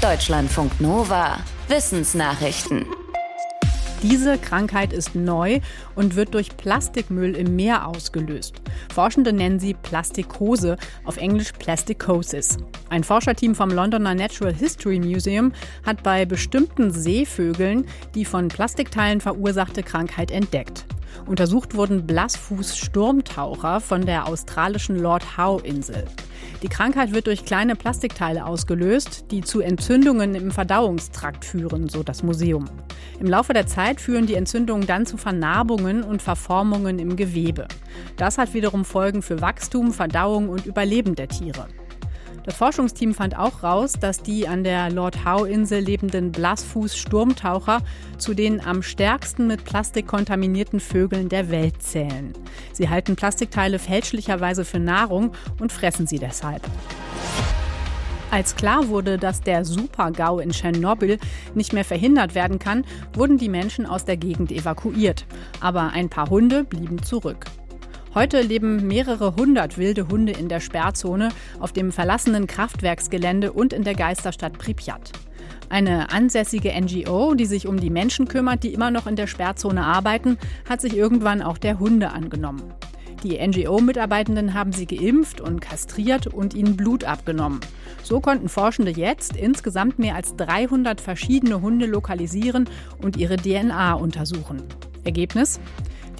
Deutschlandfunk Nova. Wissensnachrichten. Diese Krankheit ist neu und wird durch Plastikmüll im Meer ausgelöst. Forschende nennen sie Plastikose, auf Englisch Plasticosis. Ein Forscherteam vom Londoner Natural History Museum hat bei bestimmten Seevögeln die von Plastikteilen verursachte Krankheit entdeckt. Untersucht wurden Blassfuß-Sturmtaucher von der australischen Lord Howe-Insel. Die Krankheit wird durch kleine Plastikteile ausgelöst, die zu Entzündungen im Verdauungstrakt führen, so das Museum. Im Laufe der Zeit führen die Entzündungen dann zu Vernarbungen und Verformungen im Gewebe. Das hat wiederum Folgen für Wachstum, Verdauung und Überleben der Tiere. Das Forschungsteam fand auch raus, dass die an der Lord Howe-Insel lebenden Blassfuß-Sturmtaucher zu den am stärksten mit Plastik kontaminierten Vögeln der Welt zählen. Sie halten Plastikteile fälschlicherweise für Nahrung und fressen sie deshalb. Als klar wurde, dass der Super-GAU in Tschernobyl nicht mehr verhindert werden kann, wurden die Menschen aus der Gegend evakuiert. Aber ein paar Hunde blieben zurück. Heute leben mehrere hundert wilde Hunde in der Sperrzone, auf dem verlassenen Kraftwerksgelände und in der Geisterstadt Pripyat. Eine ansässige NGO, die sich um die Menschen kümmert, die immer noch in der Sperrzone arbeiten, hat sich irgendwann auch der Hunde angenommen. Die NGO-Mitarbeitenden haben sie geimpft und kastriert und ihnen Blut abgenommen. So konnten Forschende jetzt insgesamt mehr als 300 verschiedene Hunde lokalisieren und ihre DNA untersuchen. Ergebnis?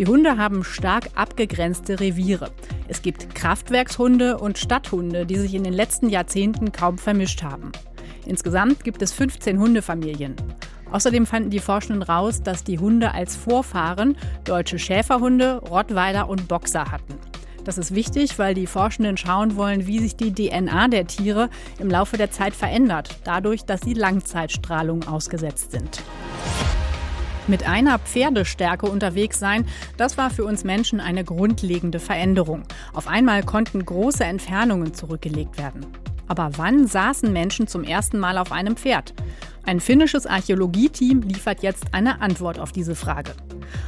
Die Hunde haben stark abgegrenzte Reviere. Es gibt Kraftwerkshunde und Stadthunde, die sich in den letzten Jahrzehnten kaum vermischt haben. Insgesamt gibt es 15 Hundefamilien. Außerdem fanden die Forschenden raus, dass die Hunde als Vorfahren deutsche Schäferhunde, Rottweiler und Boxer hatten. Das ist wichtig, weil die Forschenden schauen wollen, wie sich die DNA der Tiere im Laufe der Zeit verändert, dadurch, dass sie Langzeitstrahlung ausgesetzt sind. Mit einer Pferdestärke unterwegs sein, das war für uns Menschen eine grundlegende Veränderung. Auf einmal konnten große Entfernungen zurückgelegt werden. Aber wann saßen Menschen zum ersten Mal auf einem Pferd? Ein finnisches Archäologieteam liefert jetzt eine Antwort auf diese Frage.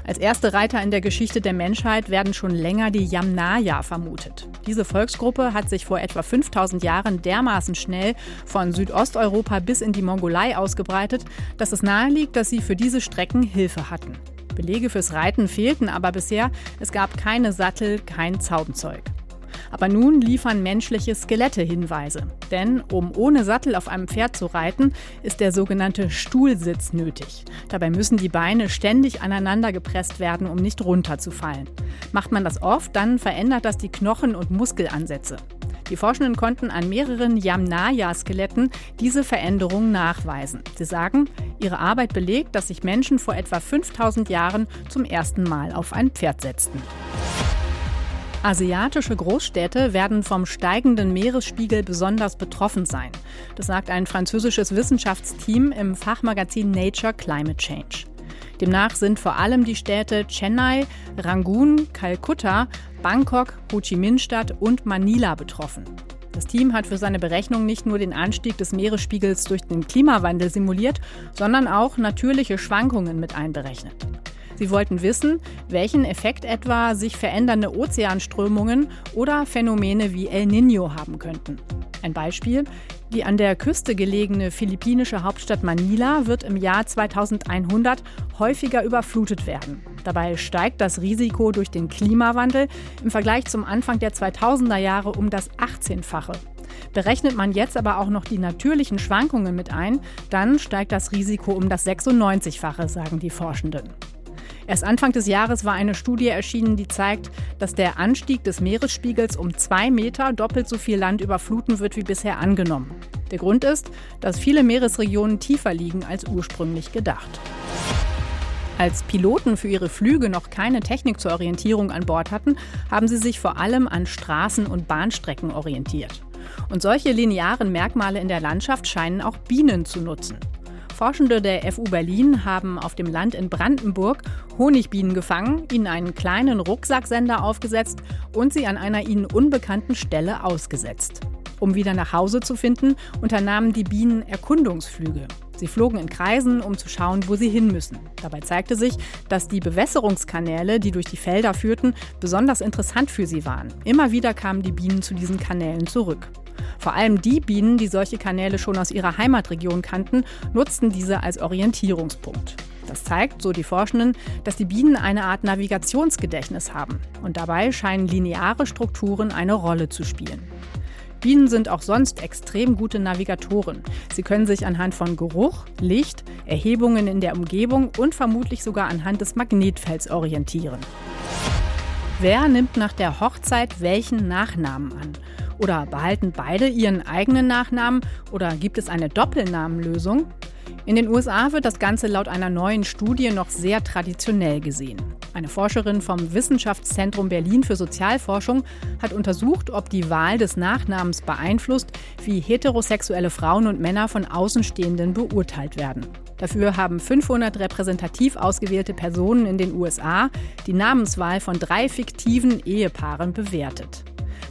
Als erste Reiter in der Geschichte der Menschheit werden schon länger die Yamnaya vermutet. Diese Volksgruppe hat sich vor etwa 5000 Jahren dermaßen schnell von Südosteuropa bis in die Mongolei ausgebreitet, dass es naheliegt, dass sie für diese Strecken Hilfe hatten. Belege fürs Reiten fehlten aber bisher. Es gab keine Sattel, kein Zaubenzeug. Aber nun liefern menschliche Skelette Hinweise. Denn um ohne Sattel auf einem Pferd zu reiten, ist der sogenannte Stuhlsitz nötig. Dabei müssen die Beine ständig aneinander gepresst werden, um nicht runterzufallen. Macht man das oft, dann verändert das die Knochen- und Muskelansätze. Die Forschenden konnten an mehreren Yamnaya-Skeletten diese Veränderung nachweisen. Sie sagen, ihre Arbeit belegt, dass sich Menschen vor etwa 5000 Jahren zum ersten Mal auf ein Pferd setzten. Asiatische Großstädte werden vom steigenden Meeresspiegel besonders betroffen sein. Das sagt ein französisches Wissenschaftsteam im Fachmagazin Nature Climate Change. Demnach sind vor allem die Städte Chennai, Rangoon, Kalkutta, Bangkok, Ho Chi Minh-Stadt und Manila betroffen. Das Team hat für seine Berechnung nicht nur den Anstieg des Meeresspiegels durch den Klimawandel simuliert, sondern auch natürliche Schwankungen mit einberechnet. Sie wollten wissen, welchen Effekt etwa sich verändernde Ozeanströmungen oder Phänomene wie El Niño haben könnten. Ein Beispiel. Die an der Küste gelegene philippinische Hauptstadt Manila wird im Jahr 2100 häufiger überflutet werden. Dabei steigt das Risiko durch den Klimawandel im Vergleich zum Anfang der 2000er Jahre um das 18-fache. Berechnet man jetzt aber auch noch die natürlichen Schwankungen mit ein, dann steigt das Risiko um das 96-fache, sagen die Forschenden. Erst Anfang des Jahres war eine Studie erschienen, die zeigt, dass der Anstieg des Meeresspiegels um zwei Meter doppelt so viel Land überfluten wird wie bisher angenommen. Der Grund ist, dass viele Meeresregionen tiefer liegen als ursprünglich gedacht. Als Piloten für ihre Flüge noch keine Technik zur Orientierung an Bord hatten, haben sie sich vor allem an Straßen und Bahnstrecken orientiert. Und solche linearen Merkmale in der Landschaft scheinen auch Bienen zu nutzen. Forschende der FU Berlin haben auf dem Land in Brandenburg Honigbienen gefangen, ihnen einen kleinen Rucksacksender aufgesetzt und sie an einer ihnen unbekannten Stelle ausgesetzt. Um wieder nach Hause zu finden, unternahmen die Bienen Erkundungsflüge. Sie flogen in Kreisen, um zu schauen, wo sie hin müssen. Dabei zeigte sich, dass die Bewässerungskanäle, die durch die Felder führten, besonders interessant für sie waren. Immer wieder kamen die Bienen zu diesen Kanälen zurück. Vor allem die Bienen, die solche Kanäle schon aus ihrer Heimatregion kannten, nutzten diese als Orientierungspunkt. Das zeigt, so die Forschenden, dass die Bienen eine Art Navigationsgedächtnis haben. Und dabei scheinen lineare Strukturen eine Rolle zu spielen. Bienen sind auch sonst extrem gute Navigatoren. Sie können sich anhand von Geruch, Licht, Erhebungen in der Umgebung und vermutlich sogar anhand des Magnetfelds orientieren. Wer nimmt nach der Hochzeit welchen Nachnamen an? Oder behalten beide ihren eigenen Nachnamen oder gibt es eine Doppelnamenlösung? In den USA wird das Ganze laut einer neuen Studie noch sehr traditionell gesehen. Eine Forscherin vom Wissenschaftszentrum Berlin für Sozialforschung hat untersucht, ob die Wahl des Nachnamens beeinflusst, wie heterosexuelle Frauen und Männer von Außenstehenden beurteilt werden. Dafür haben 500 repräsentativ ausgewählte Personen in den USA die Namenswahl von drei fiktiven Ehepaaren bewertet.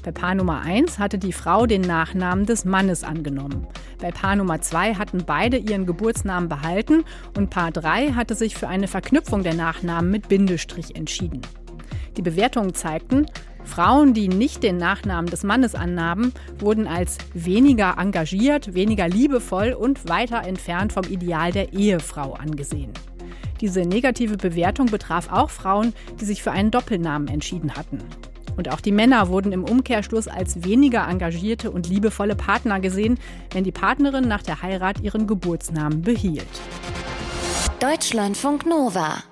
Bei Paar Nummer 1 hatte die Frau den Nachnamen des Mannes angenommen. Bei Paar Nummer 2 hatten beide ihren Geburtsnamen behalten und Paar 3 hatte sich für eine Verknüpfung der Nachnamen mit Bindestrich entschieden. Die Bewertungen zeigten, Frauen, die nicht den Nachnamen des Mannes annahmen, wurden als weniger engagiert, weniger liebevoll und weiter entfernt vom Ideal der Ehefrau angesehen. Diese negative Bewertung betraf auch Frauen, die sich für einen Doppelnamen entschieden hatten. Und auch die Männer wurden im Umkehrschluss als weniger engagierte und liebevolle Partner gesehen, wenn die Partnerin nach der Heirat ihren Geburtsnamen behielt. Deutschlandfunk Nova